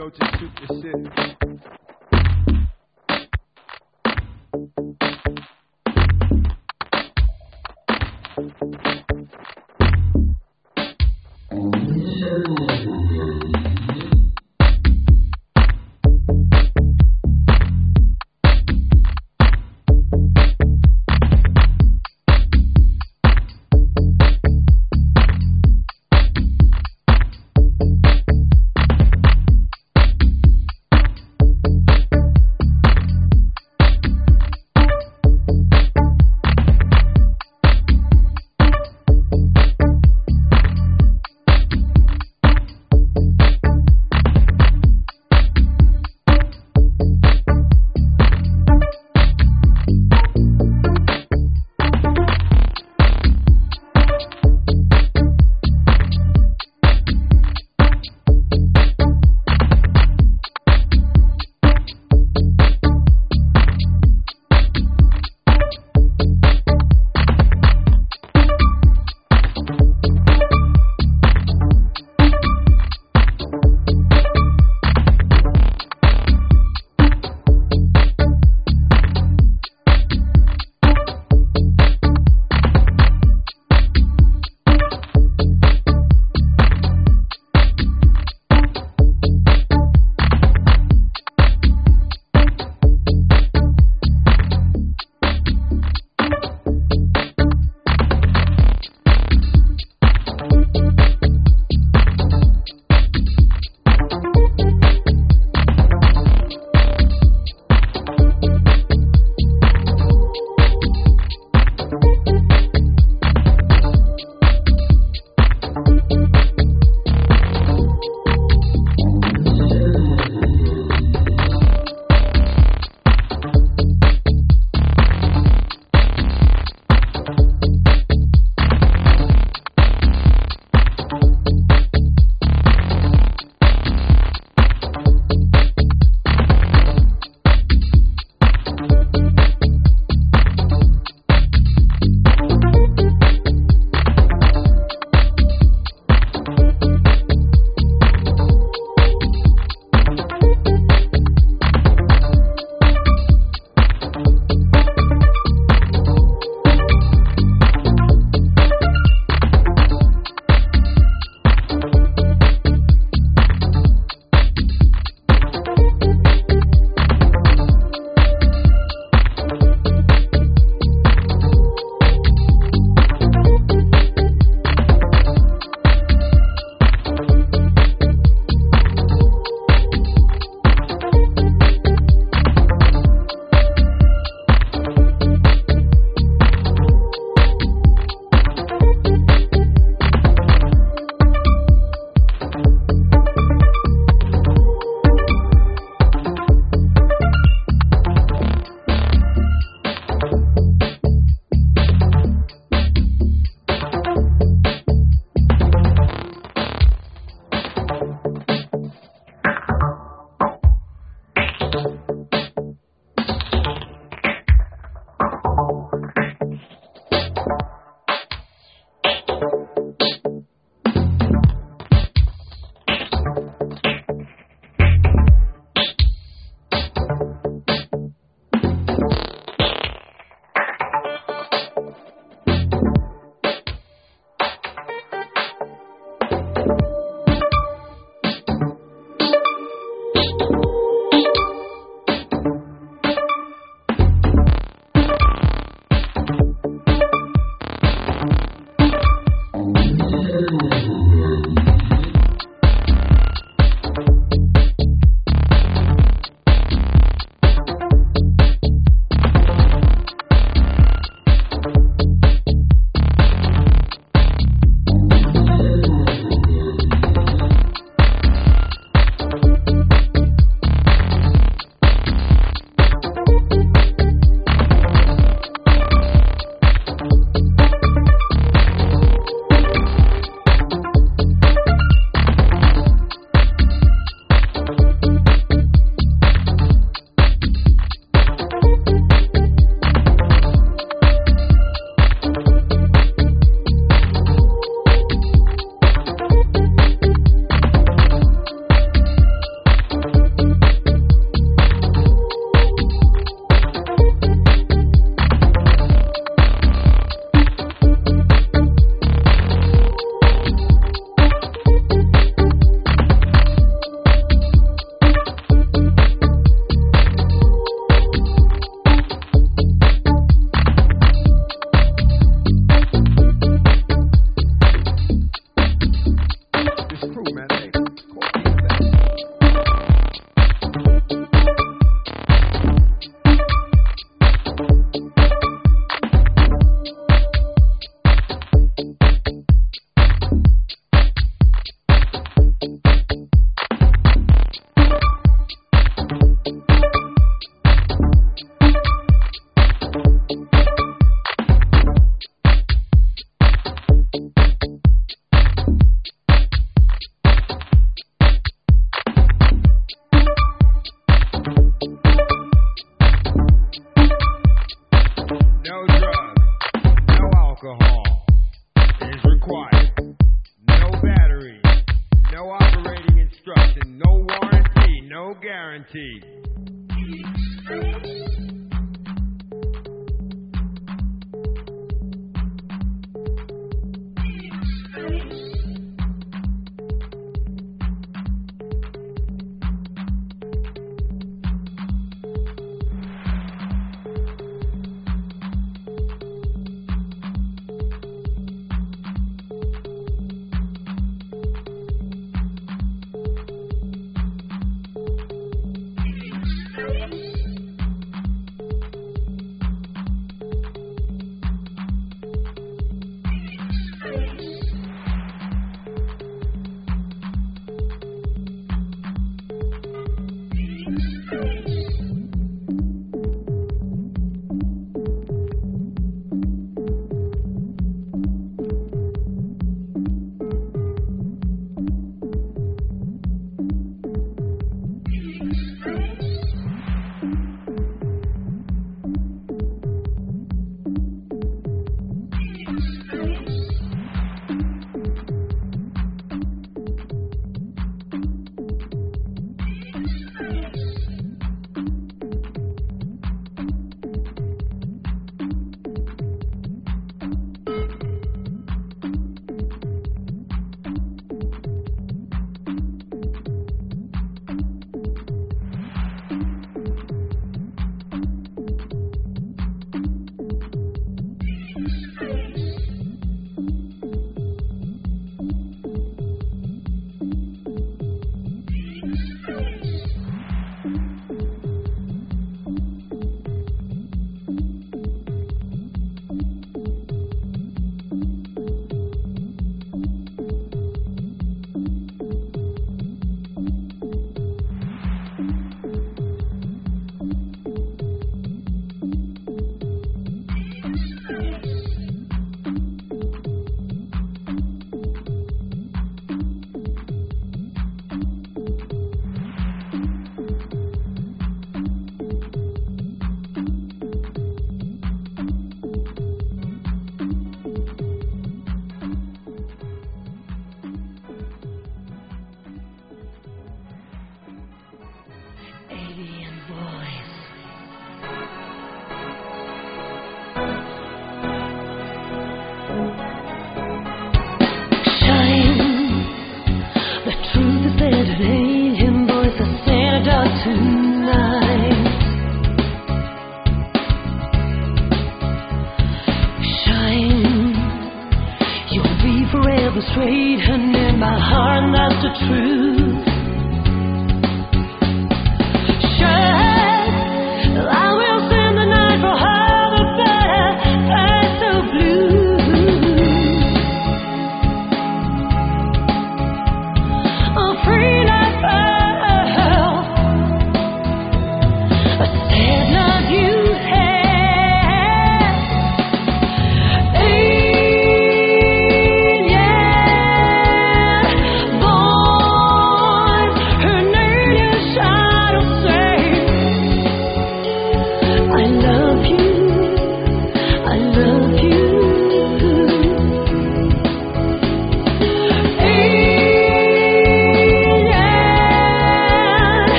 Go to Super shit.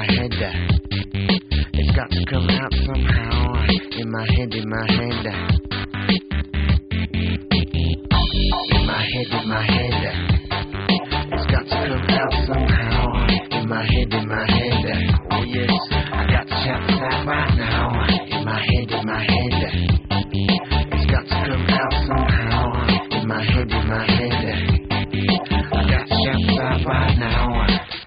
my head. It's got to come out somehow. In my head, in my head. In my head, in my head. It's got to come out somehow. In my head, in my head. Oh yes, I got to shout this out right now. In my head, in my head. It's got to come out somehow. In my head, in my head. I got to shout this out right now.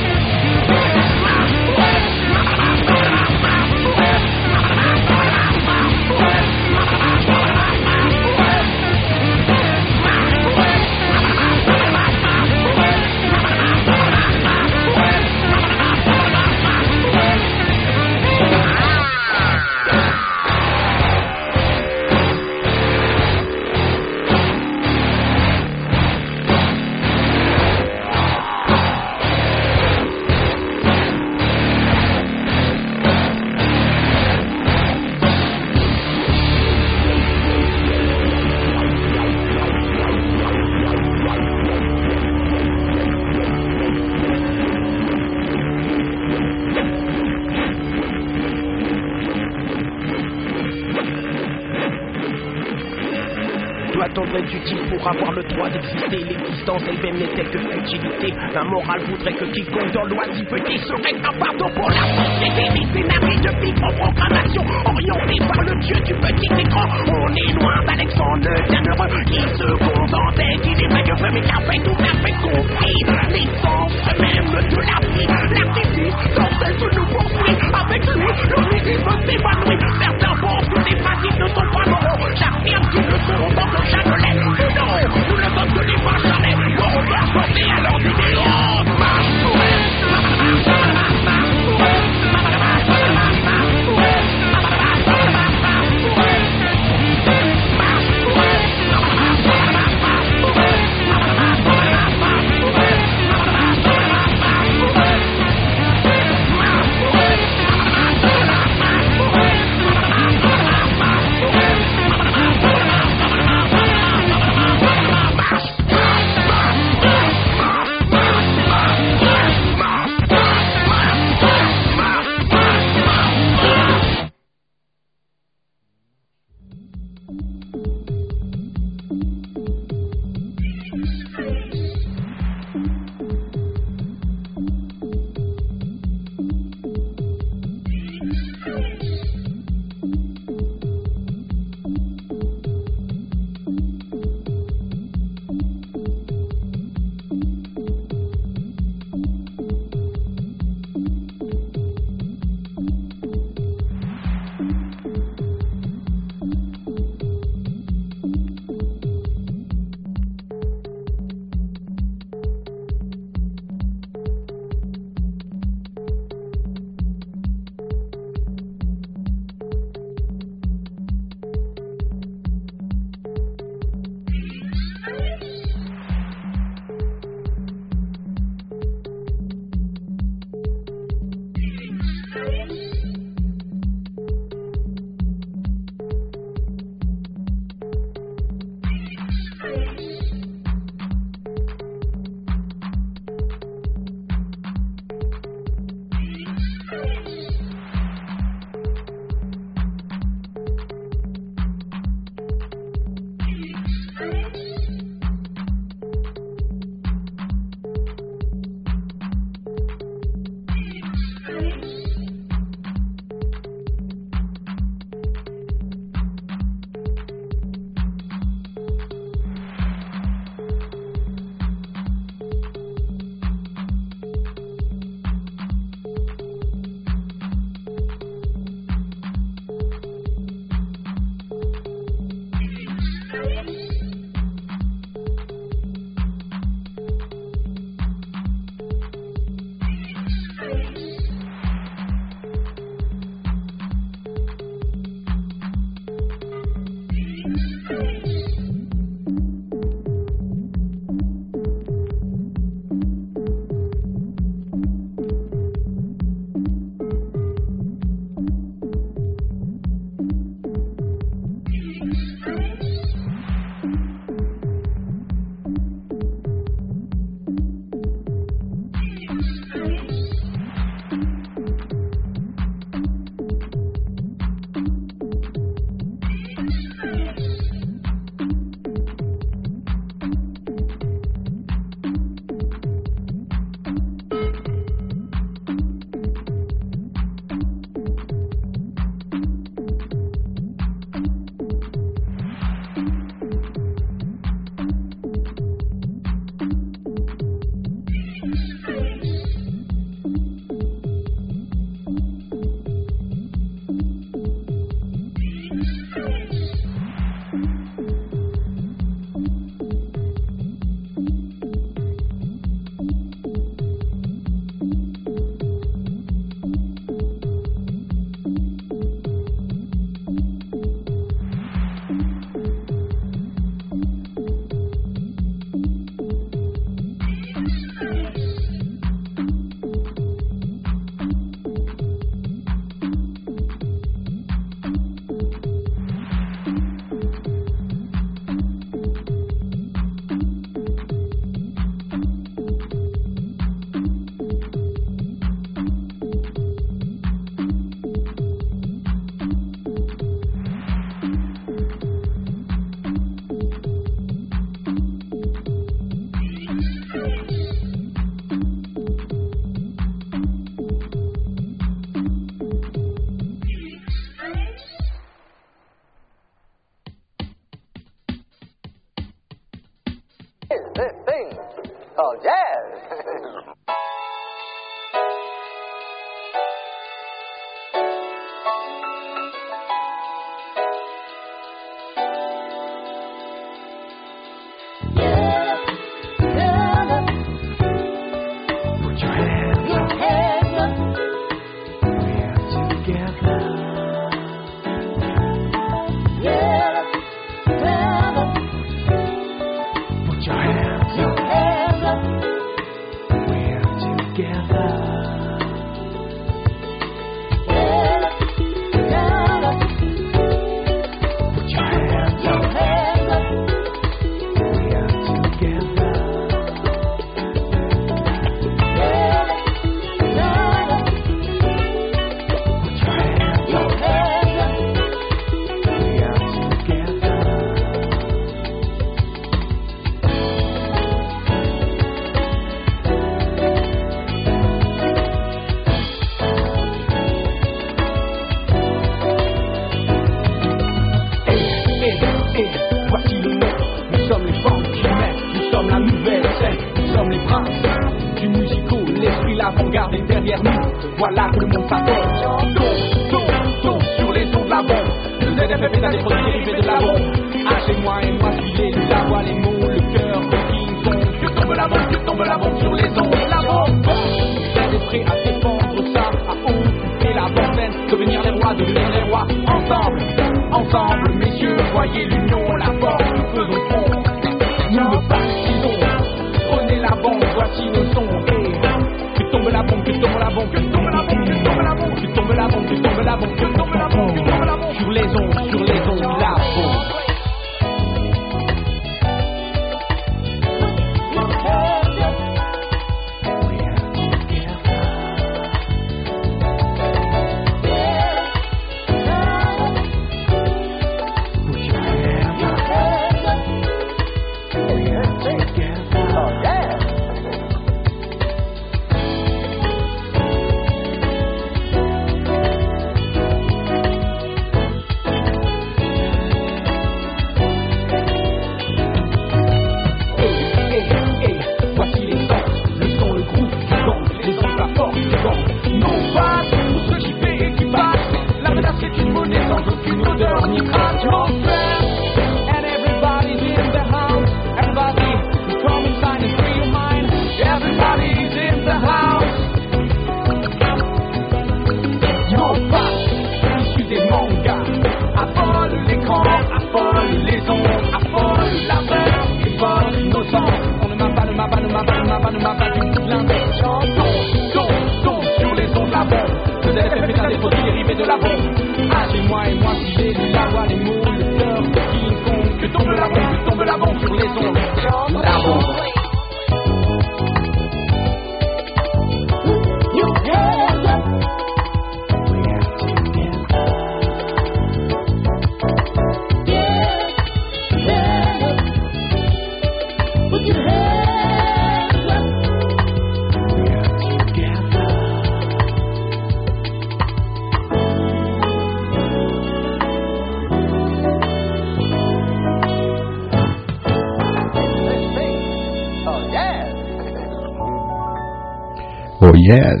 Yes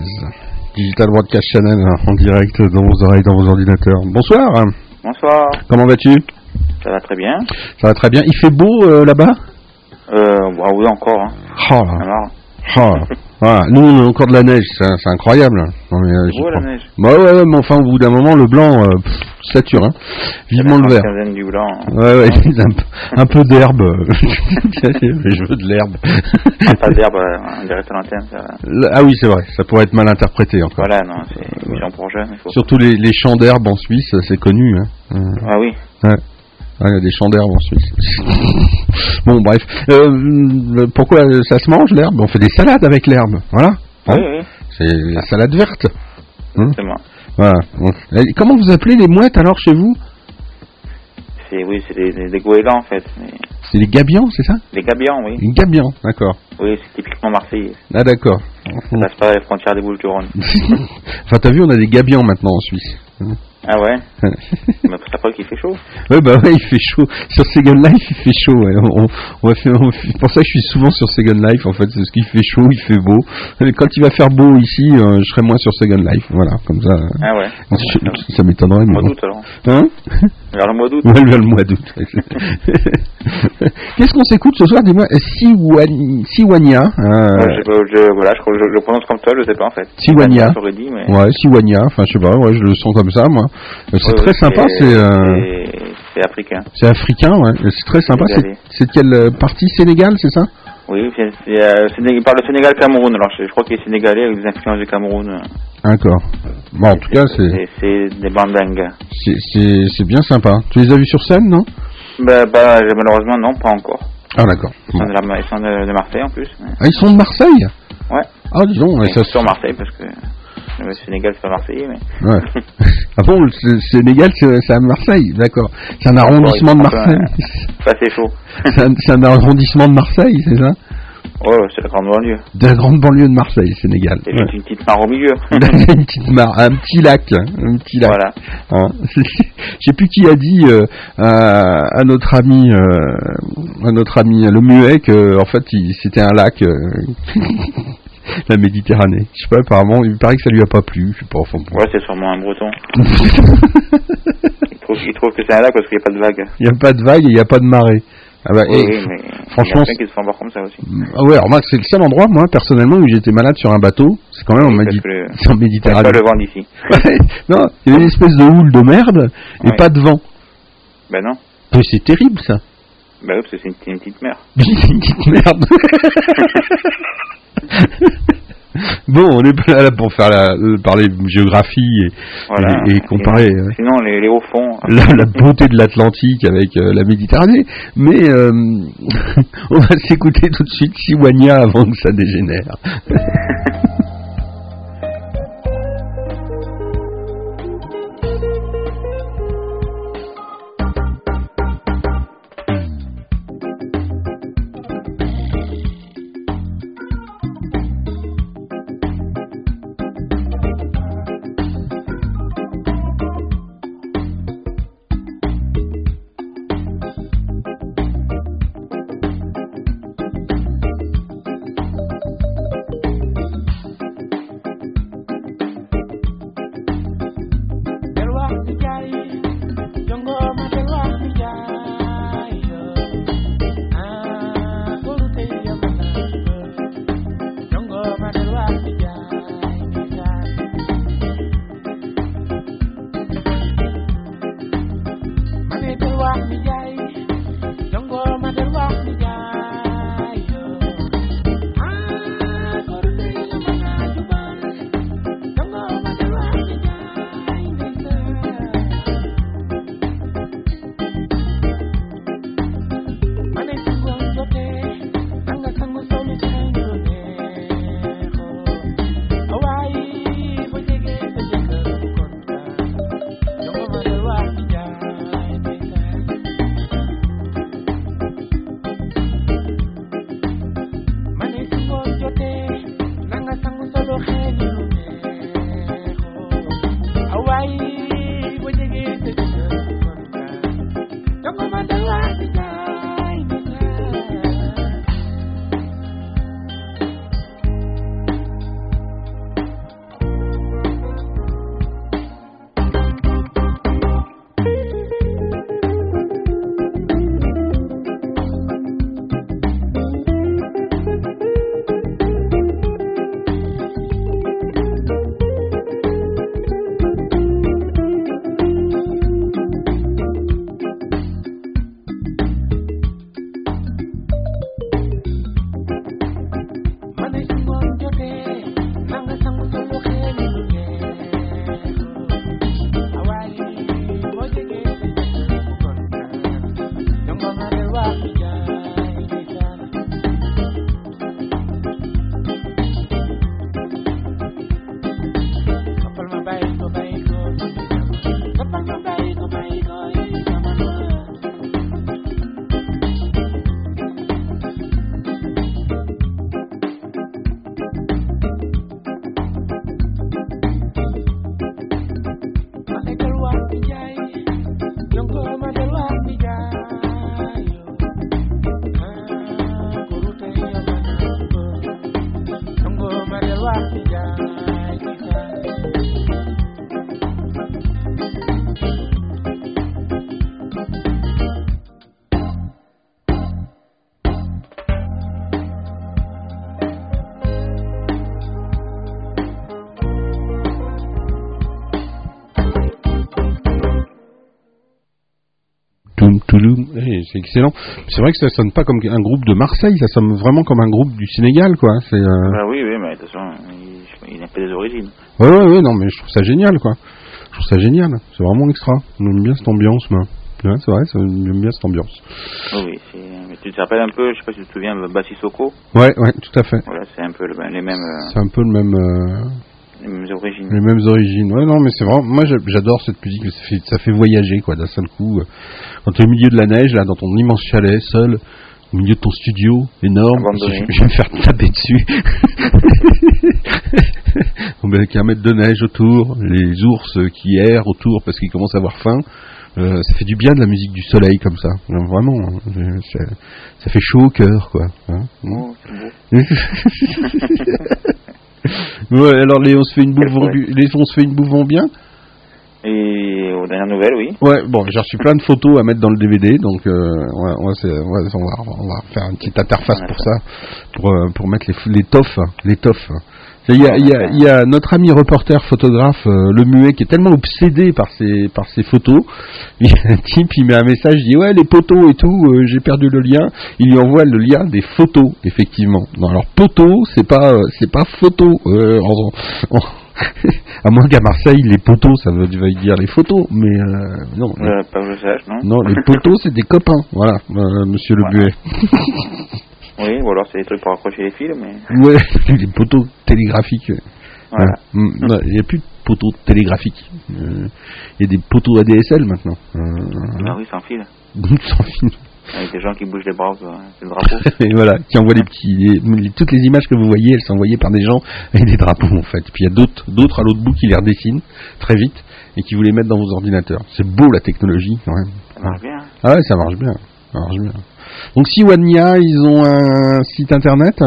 Digital Broadcast Channel en direct dans vos oreilles, dans vos ordinateurs. Bonsoir Bonsoir, Comment vas-tu? Ça va très bien. Ça va très bien. Il fait beau euh, là-bas? Euh, bah oui, encore. Hein. Oh là. Alors, Oh. Voilà. Nous, on a encore de la neige, c'est incroyable. Non, mais, euh, beau la neige. Bah ouais, ouais, mais enfin, au bout d'un moment, le blanc euh, pff, sature. Hein. Vivement le vert. du blanc. Ouais, ouais, un, peu- un peu d'herbe. Je veux de l'herbe. Pas d'herbe euh, en direct à l'antenne, ça. Ah oui, c'est vrai, ça pourrait être mal interprété encore. Voilà, non, c'est une émission pour jeunes. Surtout les, les champs d'herbe en Suisse, c'est connu. Hein. Euh, Ah oui, Ouais. Ouais, il y a des champs d'herbe en Suisse. bon, bref. Euh, pourquoi ça se mange l'herbe? On fait des salades avec l'herbe. Voilà. Hein oui, oui, C'est la salade verte. Hein. Voilà. Et comment vous appelez les mouettes alors chez vous? C'est, oui, c'est des, des, des goélands en fait. mais- C'est les gabions, c'est ça? Des gabions, oui. Les gabions, d'accord. Oui, c'est typiquement marseillais. Ah d'accord. Ça passe pas les frontières des Bouches du Rhône. enfin, t'as vu, on a des gabions maintenant en Suisse. Ah ouais Mais la preuve qu'il fait chaud. Ouais, bah ouais, il fait chaud. Sur Second Life, il fait chaud. ouais. On, on va faire, on fait- pour ça que je suis souvent sur Second Life, en fait. C'est parce qu'il fait chaud, il fait beau. Mais Quand il va faire beau ici, euh, je serai moins sur Second Life. Voilà, comme ça. euh, Ah ouais. je- ça m'étonnerait, mais Mois d'août alors. Hein Vers le mois d'août. Ouais, vers le mois d'août. Qu'est-ce qu'on s'écoute ce soir? Dis-moi, Siwan- Siwania. euh, Ouais, je, pas, je, voilà, je, je, je le prononce comme toi, je sais pas en fait. Siwania. J'aurais dit, mais. Ouais, Siwania. Enfin, je sais pas, ouais, je le sens comme ça, moi. Euh, C'est très sympa, c'est. euh, c'est- africain. C'est africain, ouais. C'est très sympa. C'est de quelle euh, partie? Sénégal, c'est ça? Oui, c'est, euh, il parle Sénégal-Cameroun. Alors je, je crois qu'il est sénégalais avec des influences du Cameroun. D'accord. Bon, en tout cas, c'est c'est des bandingues. c'est- bien sympa. Tu les as vus sur scène, non? Bah, bah, malheureusement, non, pas encore. Ah, d'accord. Ils sont, de, la- ils sont de, de Marseille en plus. mais- Ah, ils sont de Marseille? Ouais. Ah, dis donc, Ils ça sont sur Marseille parce que le Sénégal, c'est pas Marseillais, mais. Ouais. ah bon, le Sé- Sénégal, c'est c'est à Marseille, d'accord. C'est un arrondissement de Marseille. Pas assez chaud. C'est un, c'est arrondissement de Marseille, c'est ça Ouais, c'est la grande banlieue. De la grande banlieue de Marseille, Sénégal. C'est une petite mare au milieu. Une petite mare, un petit lac, un petit lac. Voilà. Hein. Je sais plus qui a dit euh, à, notre ami, euh, à notre ami le muet que en fait c'était un lac, euh, la Méditerranée. Je sais pas, apparemment, il paraît que ça lui a pas plu. Je sais pas. Enfin. Ouais, c'est sûrement un breton. il, trouve, il trouve que c'est un lac parce qu'il n'y a pas de vagues. Il n'y a pas de vague et il n'y a pas de marée. Ah bah, Oui, et oui, mais franchement, il y a qui se font voir comme ça aussi. Ah ouais, remarque, c'est le seul endroit, moi, personnellement, où j'étais malade sur un bateau. C'est quand même en, Oui, Médi- parce que le- c'est en Méditerranée. pas le vent d'ici. Ouais, non, il y avait une espèce de houle de merde et Ouais. pas de vent. Ben non. Mais c'est terrible, ça. Ben oui, parce que c'est une, une petite mer. C'est une petite merde. bon, on est pas là pour faire la, euh, parler géographie et, Voilà. et, et comparer Sinon, euh, sinon, les, les hauts fonds. la, la beauté de l'Atlantique avec euh, la Méditerranée. Mais euh, on va s'écouter tout de suite Siwania avant que ça dégénère. C'est excellent. C'est vrai que ça sonne pas comme un groupe de Marseille, ça sonne vraiment comme un groupe du Sénégal, quoi. C'est, euh, Bah oui, oui, mais de toute façon, il, n'a pas des origines. ouais, ouais, ouais, non, mais je trouve ça génial, quoi. Je trouve ça génial. C'est vraiment extra. J'aime bien cette ambiance, moi. Ouais, c'est vrai, j'aime bien cette ambiance. Oui, oui, c'est... mais tu te rappelles un peu, je sais pas si tu te souviens de Bassisoko Ouais, ouais, tout à fait. Voilà, c'est un peu le- les mêmes, euh, C'est un peu le même, euh, les mêmes origines. les mêmes origines. Ouais, non, mais c'est vraiment. Moi, j'a- j'adore cette musique. Ça fait, ça fait voyager, quoi, d'un seul coup. euh, Quand t'es au milieu de la neige, là, dans ton immense chalet, seul, au milieu de ton studio, énorme, je, je vais me faire taper dessus. Avec un mètre de neige autour, les ours qui errent autour parce qu'ils commencent à avoir faim. Euh, ça fait du bien de la musique du soleil comme ça, vraiment. hein. Ça, ça fait chaud au cœur, quoi. hein. Oh. ouais, alors les on se fait une bouffe, vont, les on se fait une bouffe vont bien. Et aux dernières nouvelles, oui. Ouais, bon, j'ai reçu plein de photos à mettre dans le DVD, donc euh, on, va, on, va, se- on va- on va- on va faire une petite interface pour ça, pour, euh, pour mettre les, les toffes, hein, les toffes. Il y, a, il, y a, il y a notre ami reporter photographe, euh, le muet, qui est tellement obsédé par ses, par ses photos. Il y a un type, il met un message, il dit ouais les poteaux et tout, euh, j'ai perdu le lien. Il lui envoie le lien des photos, effectivement. Non, alors poteau, c'est pas, euh, c'est pas photo. Euh, en- en- à moins qu'à Marseille, les poteaux, ça veut, veut dire les photos, mais euh, non. Euh, pas je sache, non Non, les poteaux, c'est des copains. Voilà, euh, monsieur le buet. Oui, ou alors c'est des trucs pour accrocher les fils, mais... Ouais, les poteaux télégraphiques. Voilà. Mm, Il n'y a plus de poteaux télégraphiques. Euh, Il y a des poteaux ADSL maintenant. Euh, Ah oui, sans fil. sans fil. Avec des gens qui bougent les bras, quoi. c'est le drapeau. Et voilà, qui envoient les petits, les- les- toutes les images que vous voyez, elles sont envoyées par des gens avec des drapeaux en fait. Puis il y a d'autres, d'autres à l'autre bout qui les redessinent très vite et qui vous les mettent dans vos ordinateurs. C'est beau la technologie quand même. Ça marche bien. Ah ouais, ça marche bien. Ça marche bien. Donc si Wania, ils ont un site internet.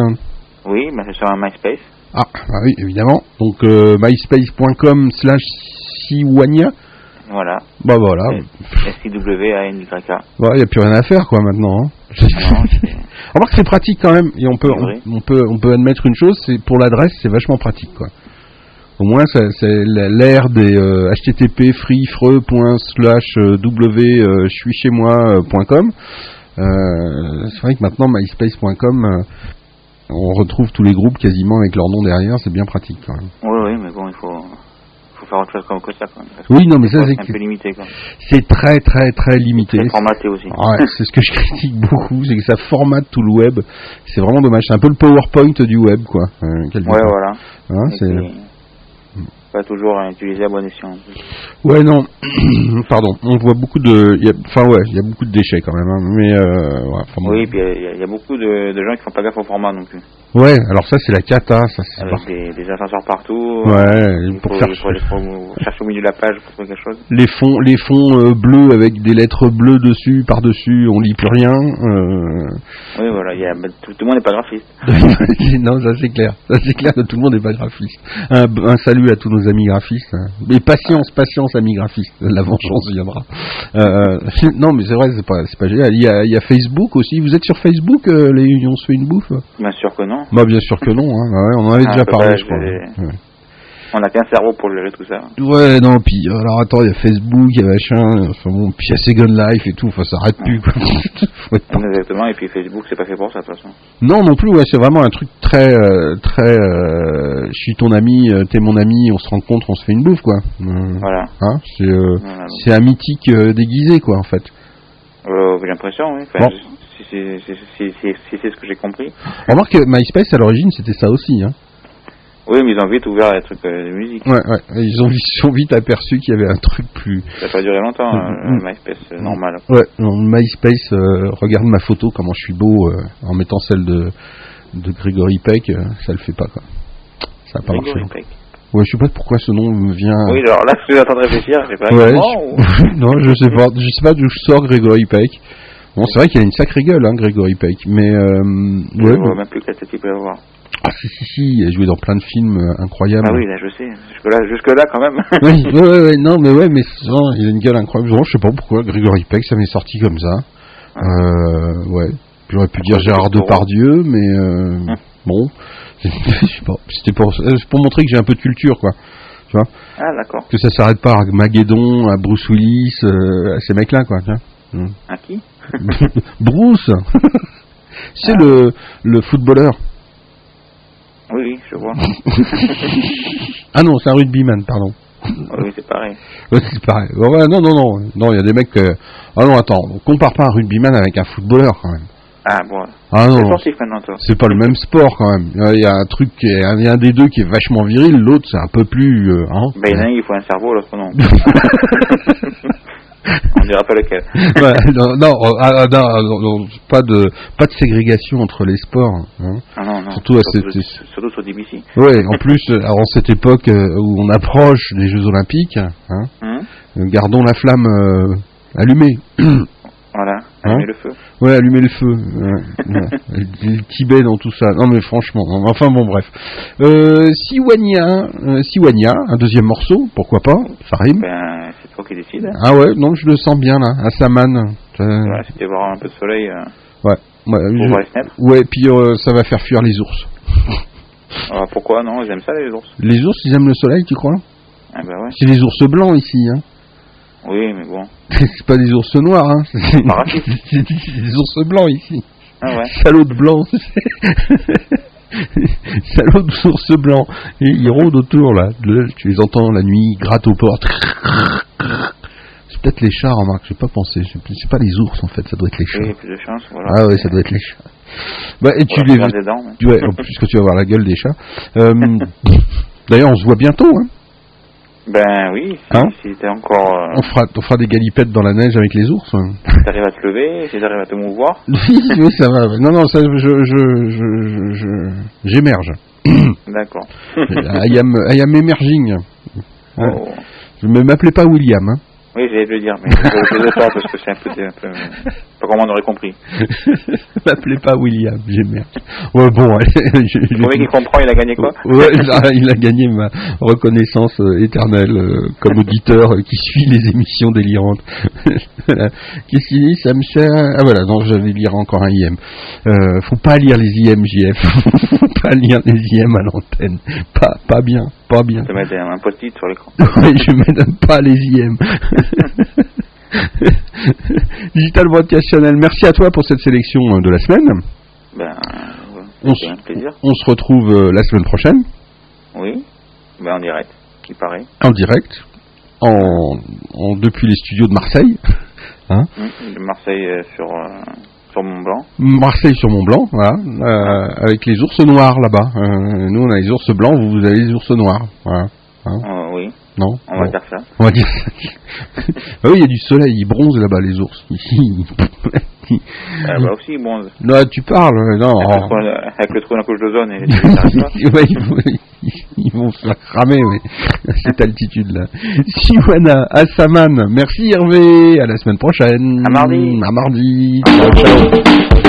Oui, mais c'est sur un MySpace. Ah, bah oui, évidemment. Donc euh, myspace.com slash siwania. Voilà. Bah voilà. S-I-W-A-N-Y-K. Il n'y a plus rien à faire quoi maintenant. Hein. Remarque c'est pratique quand même et on peut on, on peut on peut admettre une chose c'est pour l'adresse c'est vachement pratique quoi. Au moins c'est l'ère des euh, http freefreux.slash w euh, je suis chez moi.com. Euh, c'est vrai que maintenant myspace.com euh, on retrouve tous les groupes quasiment avec leur nom derrière c'est bien pratique quand même. Oui, oui, mais bon, il faut, faut faire autre chose comme que ça, quand même. Oui, non, mais ça, c'est un peu limité. C'est très très très limité. C'est formaté aussi. Ouais, c'est ce que je critique beaucoup, c'est que ça formate tout le web. C'est vraiment dommage. C'est un peu le PowerPoint du web, quoi. euh, Ouais, voilà. Hein, c'est- pas toujours euh, utilisé à bon escient. Ouais, non. Pardon. On voit beaucoup de. Enfin, ouais, il y a beaucoup de déchets quand même. hein, Mais euh, ouais. Oui, puis il y, a- il y a beaucoup de, de gens qui font pas gaffe au format non plus. Ouais, alors ça c'est la cata, ça c'est. Avec des, des ascenseurs partout. Ouais, il pour faut, faire- il faut, il faut chercher au milieu de la page pour trouver quelque chose. Les fonds, les fonds euh, bleus avec des lettres bleues dessus, par dessus, on lit plus rien. euh, Oui, voilà, il y a, bah, tout, le monde n'est pas graphiste. non, ça c'est clair. Ça c'est clair que tout le monde n'est pas graphiste. Un, un salut à tous nos amis graphistes. hein. Mais patience, patience, amis graphistes. La vengeance viendra. Euh, non, mais c'est vrai, c'est pas, c'est pas génial. Il y, a, il y a Facebook aussi. Vous êtes sur Facebook, euh, les On se fait une bouffe Bien sûr que non. Bah, bien sûr que non. Hein. Ouais, on en avait Ah, déjà peut parlé, pas, je crois. Ouais. On n'a qu'un cerveau pour le tout ça. Ouais, non, puis alors attends, il y a Facebook, il y a machin, enfin bon, puis il y a Second Life et tout, enfin ça arrête plus quoi. Exactement, et puis Facebook, c'est pas fait pour ça, de toute façon. Non, non plus, ouais, c'est vraiment un truc très, euh, très, euh, je suis ton ami, euh, t'es mon ami, on se rencontre, on se fait une bouffe, quoi. Euh, Voilà. Hein, c'est, Voilà. un mythique déguisé, quoi, en fait. Euh, j'ai l'impression, oui. Enfin, Bon. Si, c'est ce que j'ai compris. Remarque que MySpace, à l'origine, c'était ça aussi, hein. Oui, mais ils ont vite ouvert les trucs euh, de musique. Ouais, ils ont, sont vite aperçus qu'il y avait un truc plus... Ça n'a pas duré longtemps, Mm, euh, mm. MySpace euh, normal. Ouais, non, MySpace, euh, regarde ma photo, comment je suis beau, euh, en mettant celle de, de Grégory Peck, euh, ça le fait pas, quoi. Ça a pas marché. Grégory Peck. Ouais, je sais pas pourquoi ce nom me vient... Oui, alors là, je suis en train de réfléchir, pas. Ouais, comment, je- non, je sais pas, je sais pas d'où sort Grégory Peck. Bon, c'est vrai qu'il a une sacrée gueule, hein, Grégory Peck, mais euh, ou... ouais, Je vois même plus quel type il peut avoir. ah si si si, il a joué dans plein de films euh, incroyables. Ah oui, là, je sais. Jusque-là, jusque-là quand même. oui, ouais, ouais, ouais, non, mais ouais, mais non, il a une gueule incroyable. Bon, je sais pas pourquoi Grégory Peck, ça m'est sorti comme ça. Euh, ouais, j'aurais pu dire Gérard Depardieu, mais euh, bon, je sais pas. C'était pour, euh, pour montrer que j'ai un peu de culture, quoi. Tu vois? Ah, d'accord. que ça s'arrête pas à Maguedon, à Bruce Willis, euh, à ces mecs-là, quoi. tu vois. À qui? Bruce C'est le, le footballeur. Oui, je vois. Ah non, c'est un rugbyman, pardon. oui, c'est pareil. C'est non, non, non. Non, il y a des mecs. euh, Ah non, attends, on compare pas un rugbyman avec un footballeur quand même. Ah, bon. Ah non, C'est pas le même sport quand même. Il y a un truc, qui est- un des deux qui est vachement viril, l'autre c'est un peu plus. euh, hein. Ben, il y en a un, il faut un cerveau, l'autre non. On dira pas lequel. Ouais, non, non, ah, ah, non, ah, non, non, pas de pas de ségrégation entre les sports. hein. Ah non, non. Surtout à cette- surtout sur DBC. Ouais, en plus, euh, alors, en cette époque euh, où on approche des Jeux Olympiques, hein, Hum euh, gardons la flamme euh, allumée. Voilà, Hein allumer le feu. Ouais, allumer le feu. Ouais, ouais. Le Tibet dans tout ça. Non mais franchement, enfin bon bref. Euh, Siwania, euh, Siwania, un deuxième morceau, pourquoi pas, ça rime. Ben, c'est toi qui décides. hein. Ah ouais, non, je le sens bien là, à Saman. Voilà, c'était voir un peu de soleil. euh, ouais. Ouais, je- les ouais, puis euh, ça va faire fuir les ours. ah, pourquoi non Ils aiment ça, les ours. Les ours, ils aiment le soleil, tu crois? Ah, ben ouais. C'est des ours blancs ici, hein. Oui, mais bon. C'est pas des ours noirs, hein. C'est raciste. c'est des ours blancs ici. Ah ouais. Salaud de blanc. Salaud d'ours blanc. Et ils rôdent autour, là. Tu les entends la nuit, ils grattent aux portes. C'est peut-être les chats, remarque, j'ai pas pensé. C'est pas les ours, en fait, ça doit être les chats. Oui, plus de chance, voilà. Ah ouais, ça doit être les chats. Bah, et tu les dedans, mais- ouais, en plus que tu vas voir la gueule des chats. Euh, D'ailleurs, on se voit bientôt, hein. Ben oui, si, Hein si t'es encore... euh, On fera, on fera des galipettes dans la neige avec les ours. hein. si t'arrives à te lever, si t'arrives à te mouvoir. Oui, oui, ça va. Non, non, ça, je, je, j'émerge. D'accord. I am, I am emerging. Oh. Je ne m'appelais pas William. Hein. Oui, j'allais te le dire, mais je je sais pas parce que c'est un peu... Un peu pas comment on aurait compris. M'appelez pas William, j'émerge. Ouais, bon, allez, je- je- Le premier qui comprend, il a gagné quoi Ouais, il a, il a gagné ma reconnaissance euh, éternelle euh, comme auditeur euh, qui suit les émissions délirantes. Qu'est-ce qu'il dit Ça me sert. Ah voilà, non, je vais lire encore un IM. Faut pas lire les IM, JF. faut pas lire les IM à l'antenne. Pas, pas bien, pas bien. On te mettre un, post-it sur l'écran. Ouais, je me donne pas les IM. Digital Broadcast Channel, merci à toi pour cette sélection euh, de la semaine. Ben, ouais, On, c'est s- un plaisir. on se retrouve euh, la semaine prochaine Oui, ben en direct, il paraît. en direct, en, en- depuis les studios de Marseille. Hein De Marseille euh, sur, euh, sur Mont Blanc. Marseille sur Mont Blanc, voilà, euh, avec les ours noirs là-bas. Euh, nous on a les ours blancs, vous, vous avez les ours noirs. Voilà. Hein Euh, oui, non on va Bon. dire ça. On va dire ça. bah oui, il y a du soleil, ils bronzent là-bas les ours. Ici, Euh, bah aussi, bon, avec Non, tu parles, euh, non. le trou, avec le trou dans la couche d'ozone. Ouais, ils, vont, ils vont se faire cramer, oui, à cette altitude-là. Siwana, Assaman, merci Hervé, à la semaine prochaine. À mardi. À mardi. Ciao, ciao.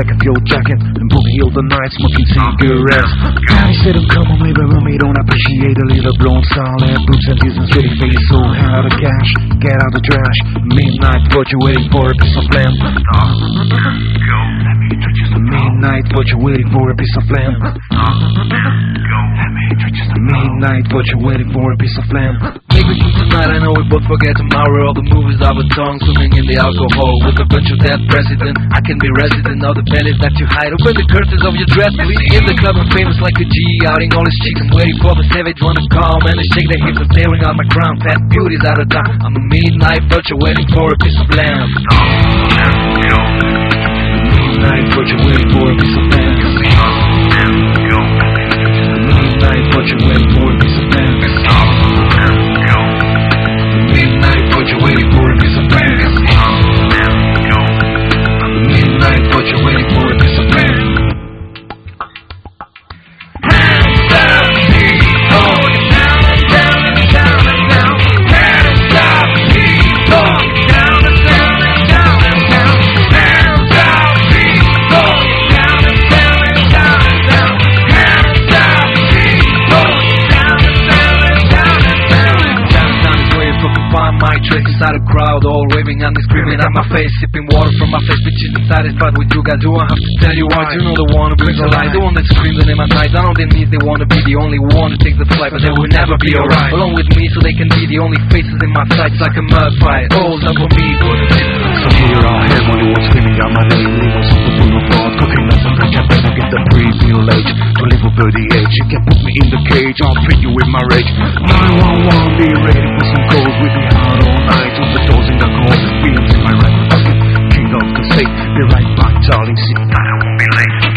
Take off jacket, and boogie all the night, smoking cigarettes. Daddy said, oh, come on, when we don't appreciate a little blonde salad, boots and teeth and sweaty face, so hand out the cash, get out the trash. Midnight, what you waiting for? A piece of lamb. Midnight, what you waiting for? A piece of lamb. Midnight, what you waiting for? A piece of lamb. I know we both forget tomorrow All the movies of our tongue swimming in the alcohol With a bunch of dead president I can be resident of the bellies that you hide Open the curtains of your dress Please in the club I'm famous like a G Outing all his chicks I'm waiting for the savage wanna come And they shake their hips and staring on my crown Fat beauty's out of time I'm a midnight vulture waiting for a piece of lamb Midnight, you waiting for? A piece of lamb. Midnight, you waiting for? we and they my face Sipping water from my face. Bitches satisfied with you guys Do I have to tell you why? You know the one who brings a lie The one that screams the name at night I know they need They wanna be the only one to take the flight But they will never be alright. Along with me so they can be the only faces in my sights Like a mud fight All up for me. So here I am when you were screaming out my name Leaving off the boulevard Cooking like some I better get the pre-middle age To live over the age You can put me in the cage. I'll treat you with my rage. 911 be ready for some calls. We'll be out all night On the doors in the calls Feelings in my record. Pocket King of the state Be right back darling See I won't be late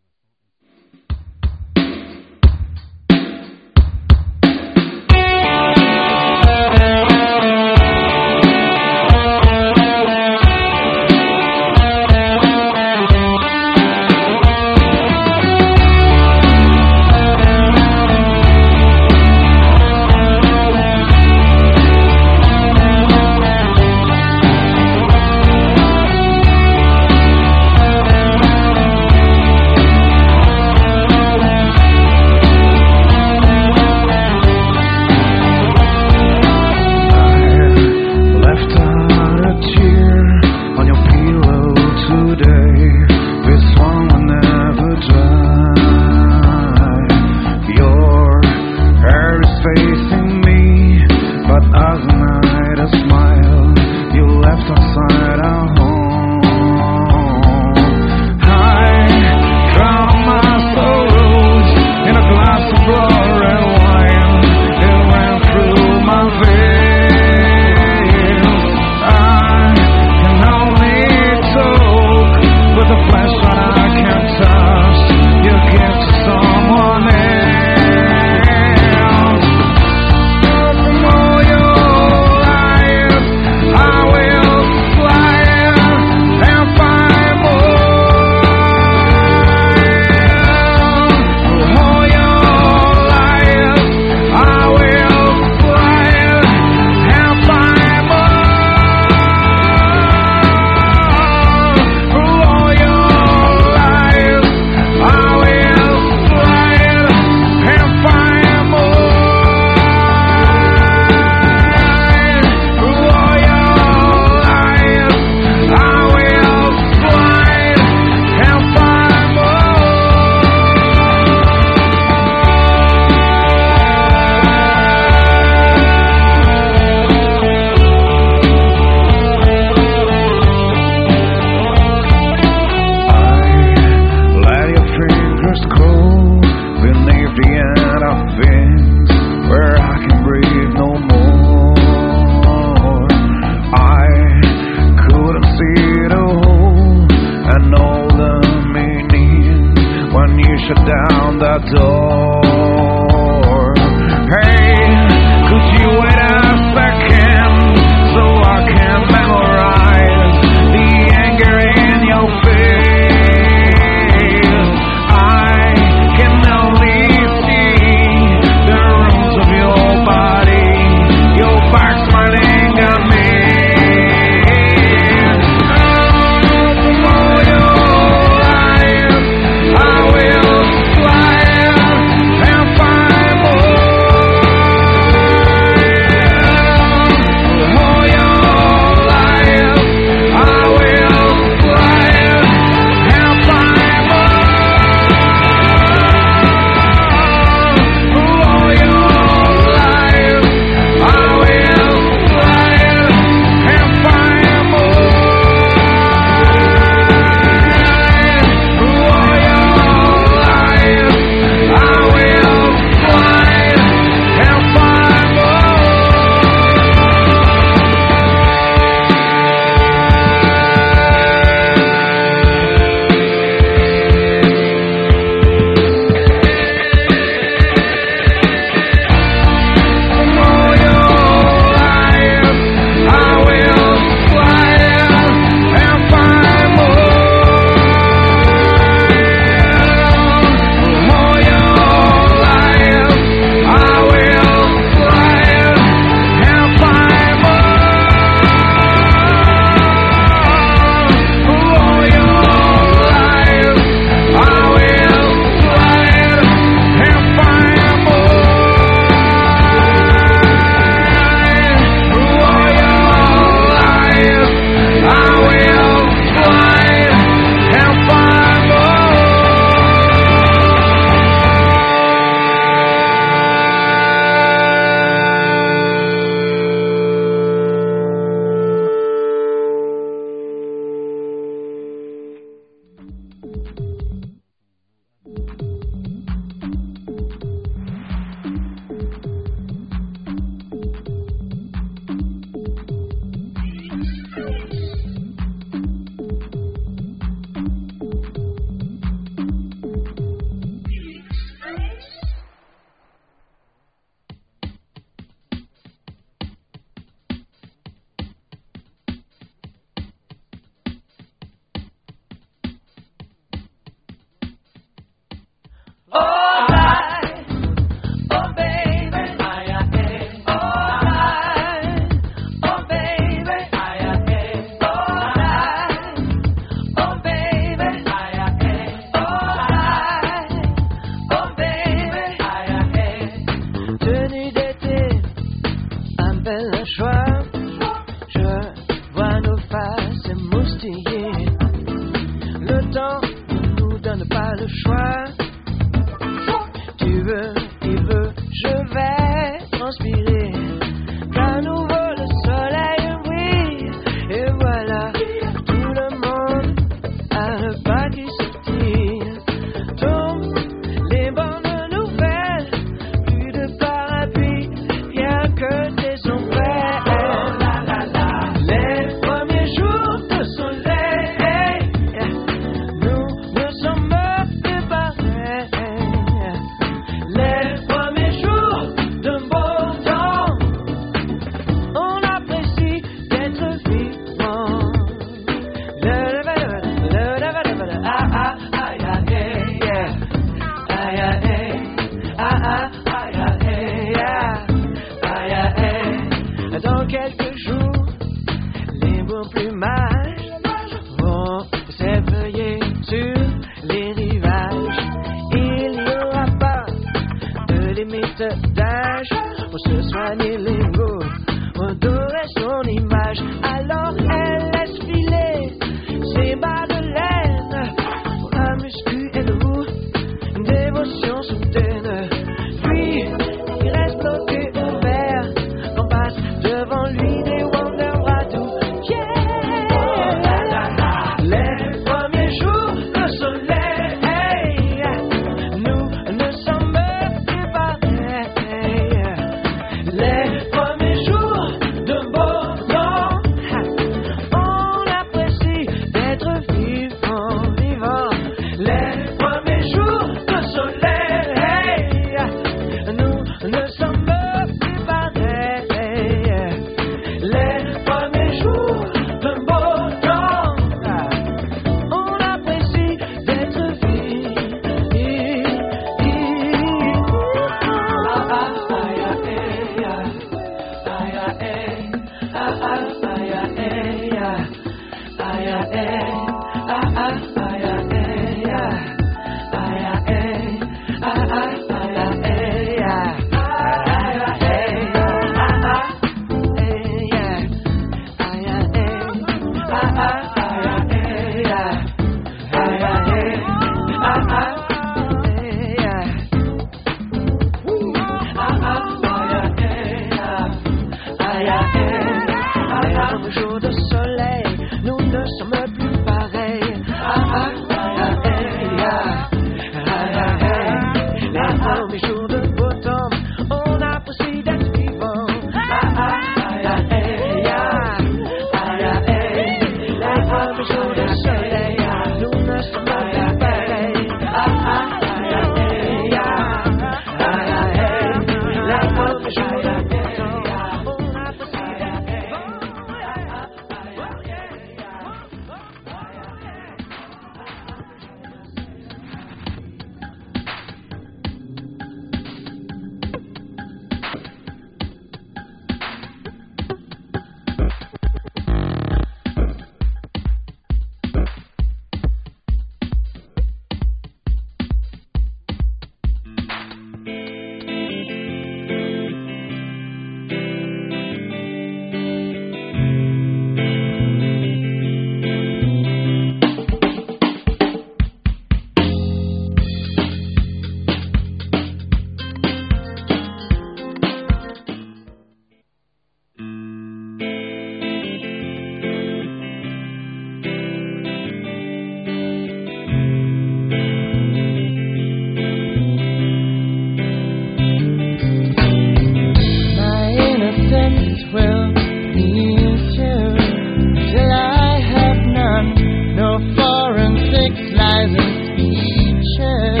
six lies in speeches.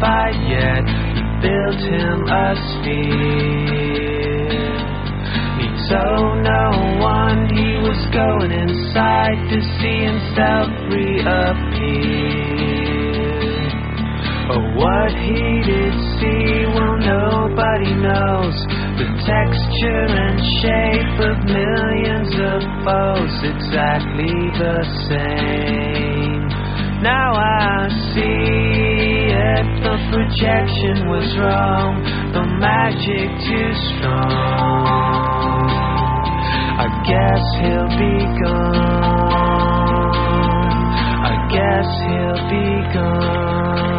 by yet. he built him a sphere. He told no one he was going inside to see himself reappear. But what he did see, well, nobody knows. The texture and shape of millions of foes, exactly the same. Now I see said the projection was wrong, the magic too strong. I guess he'll be gone. I guess he'll be gone.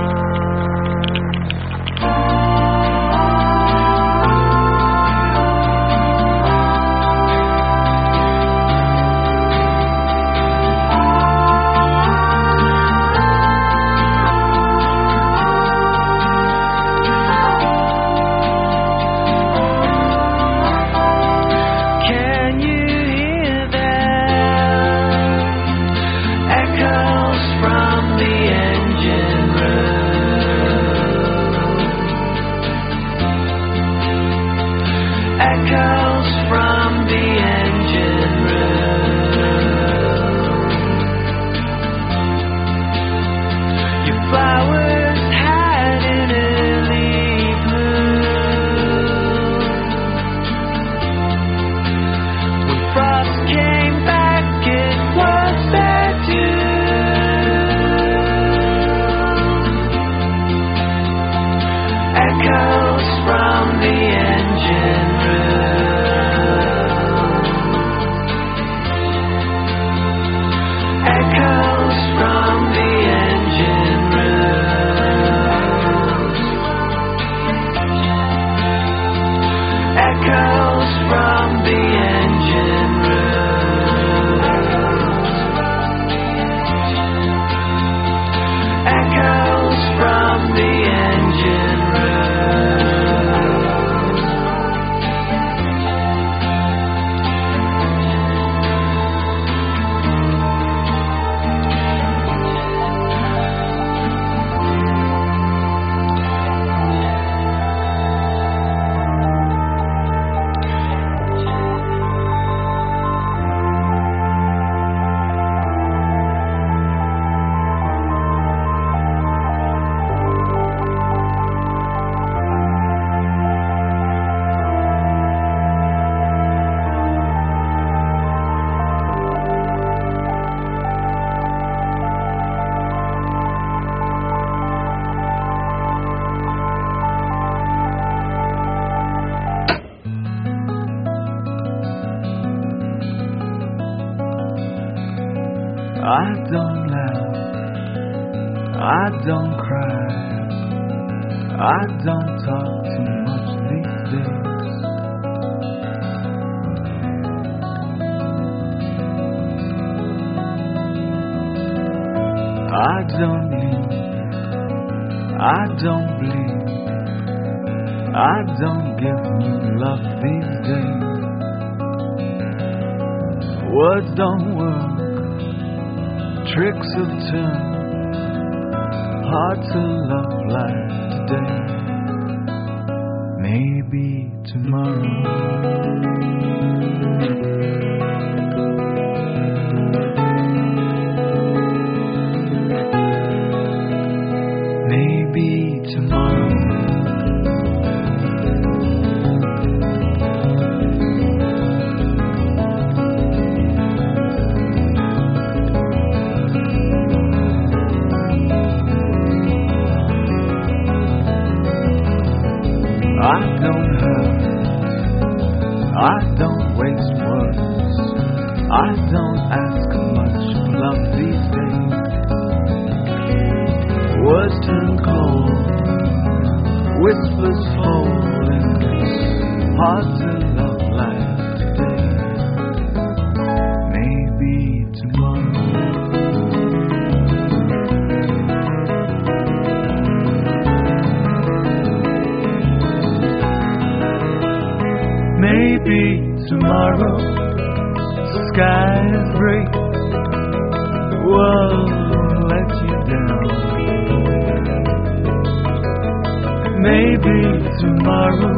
Maybe tomorrow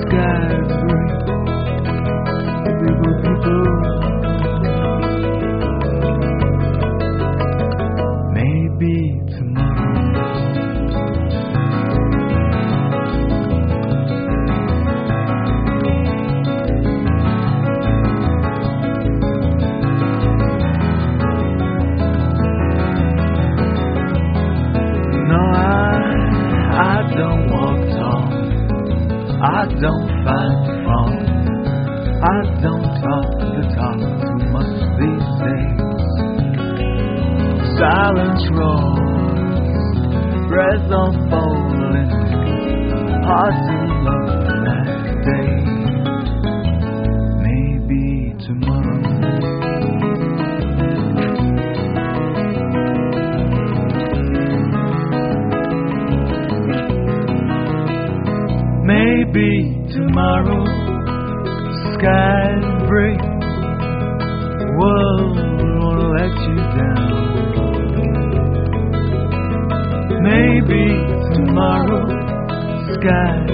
skies will silence rolls, breath unfolding, hearts God.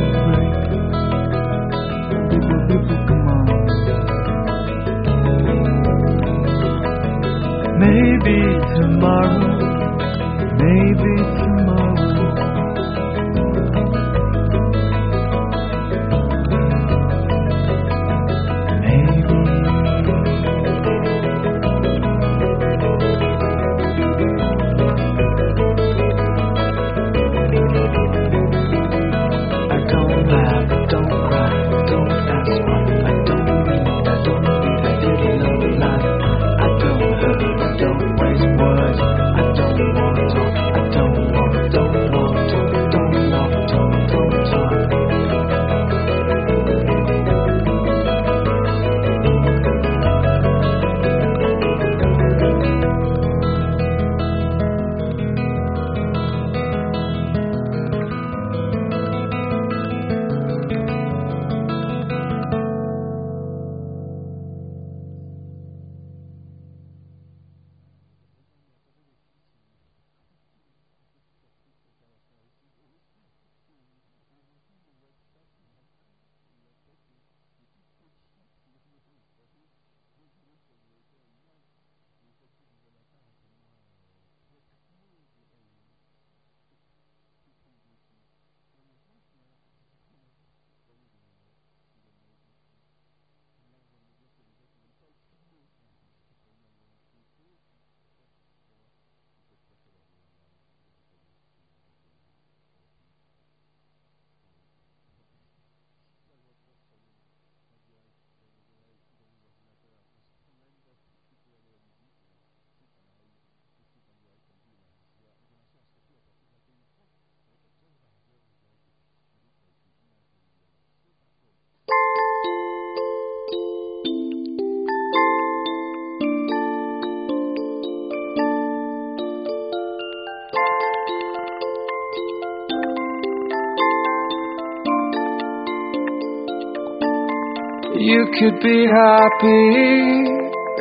Could be happy,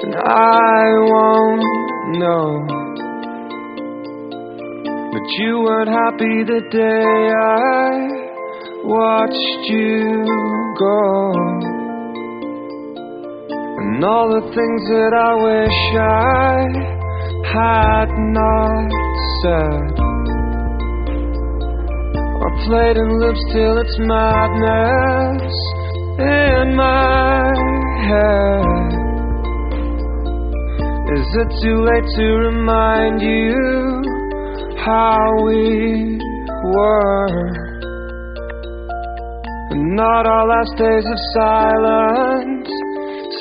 and I won't know. But you weren't happy the day I watched you go. And all the things that I wish I had not said are played in loops till it's madness in my head. Is it too late to remind you how we were? And not our last days of silence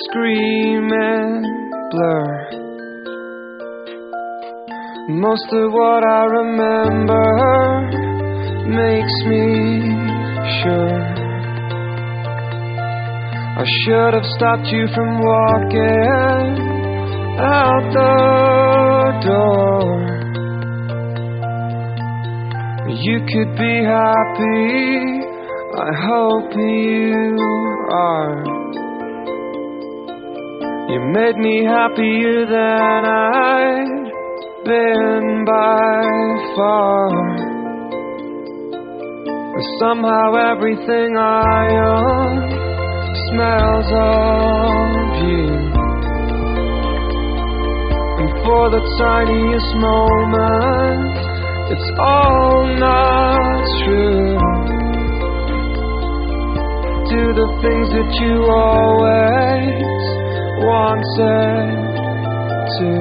scream and blur. Most of what I remember makes me sure. I should have stopped you from walking out the door. You could be happy, I hope you are. You made me happier than I'd been by far. Somehow everything I own smells of you. And for the tiniest moment, it's all not true. Do the things that you always wanted to.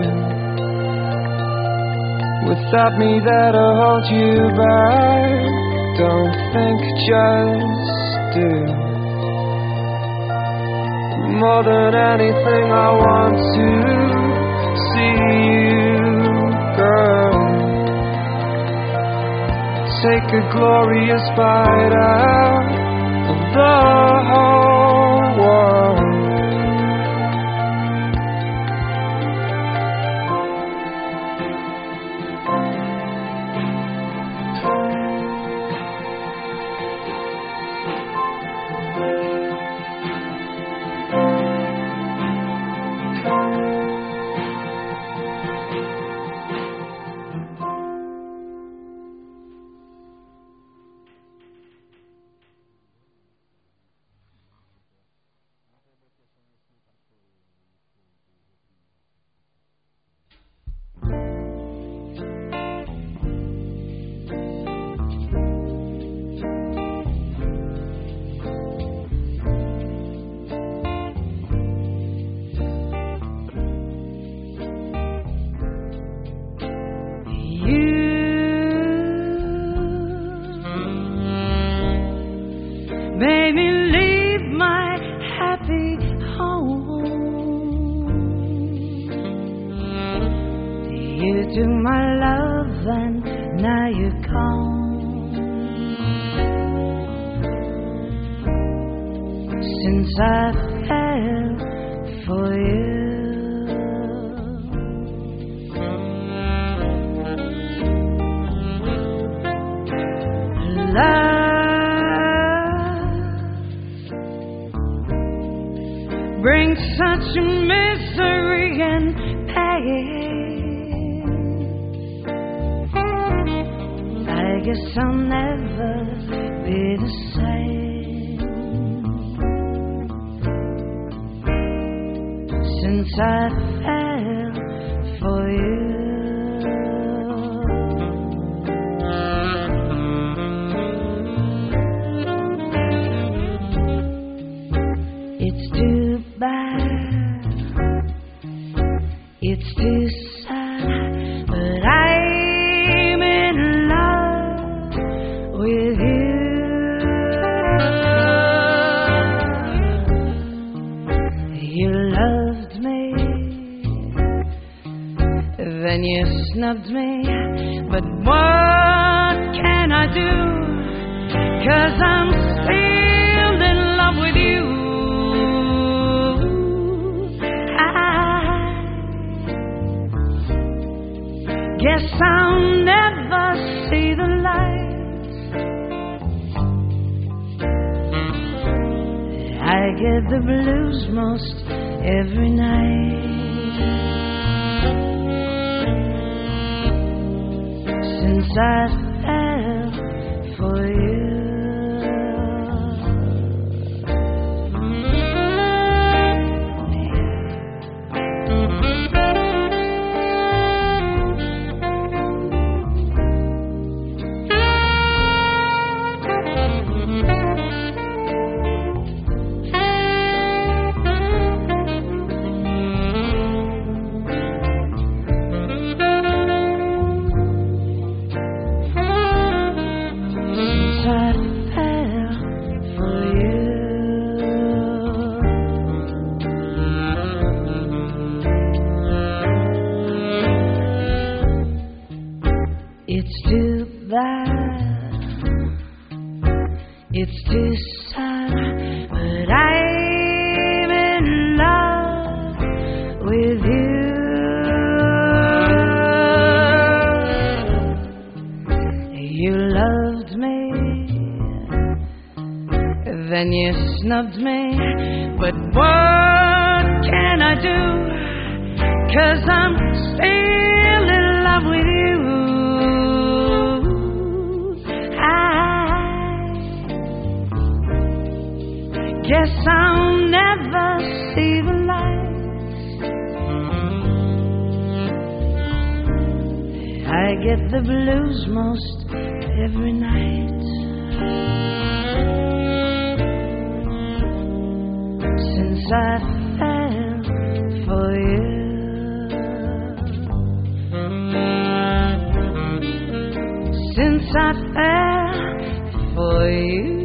Without me there to hold you back, don't think, just do. More than anything, I want to see you, girl. Take a glorious bite out of the whole snubbed snubbed me. But what can I do? Cause I'm still in love with you. I guess I'll never see the light. I get the blues most every night. I fell for you. Since I fell for you.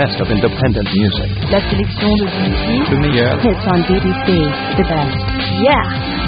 best of independent music. La sélection de BBC. Le meilleur. It's on BBC. The best. Yeah.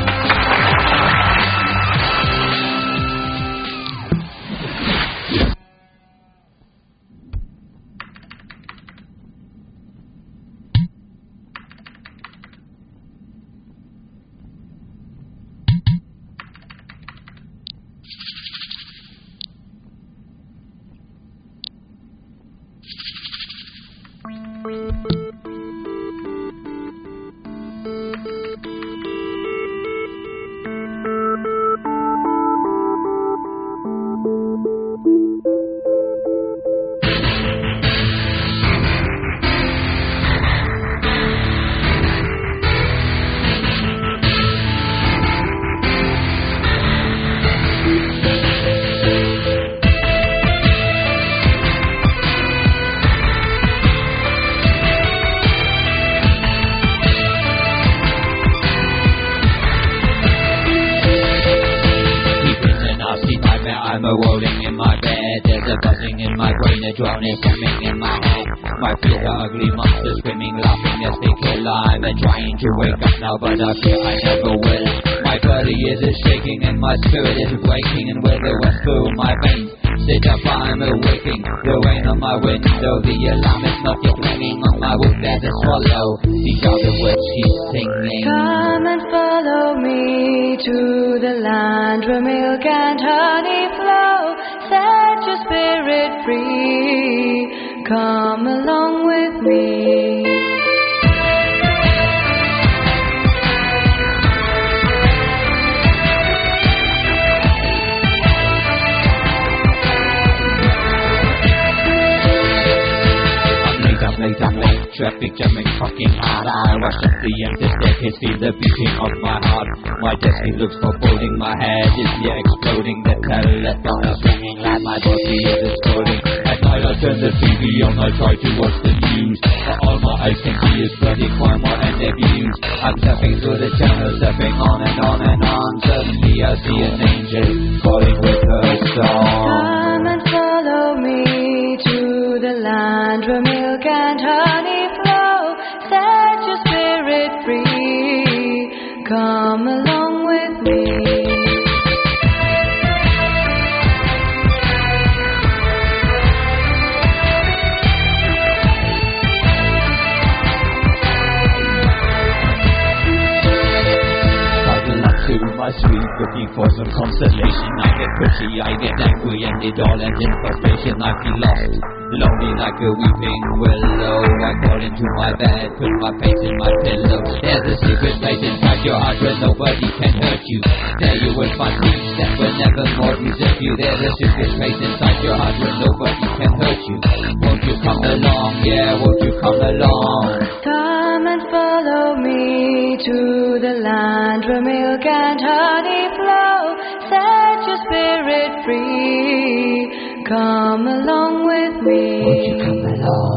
looking for some consolation. I get pretty, I get angry, and it all ends in frustration. I feel lost, lonely like a weeping willow. I crawl into my bed, put my face in my pillow. There's a secret place inside your heart where nobody can hurt you. There you will find peace that will never more desert you. There's a secret place inside your heart where nobody can hurt you. Won't you come along? Yeah, won't you come along? come along with me? Won't you come along?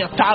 D'équilibre, pas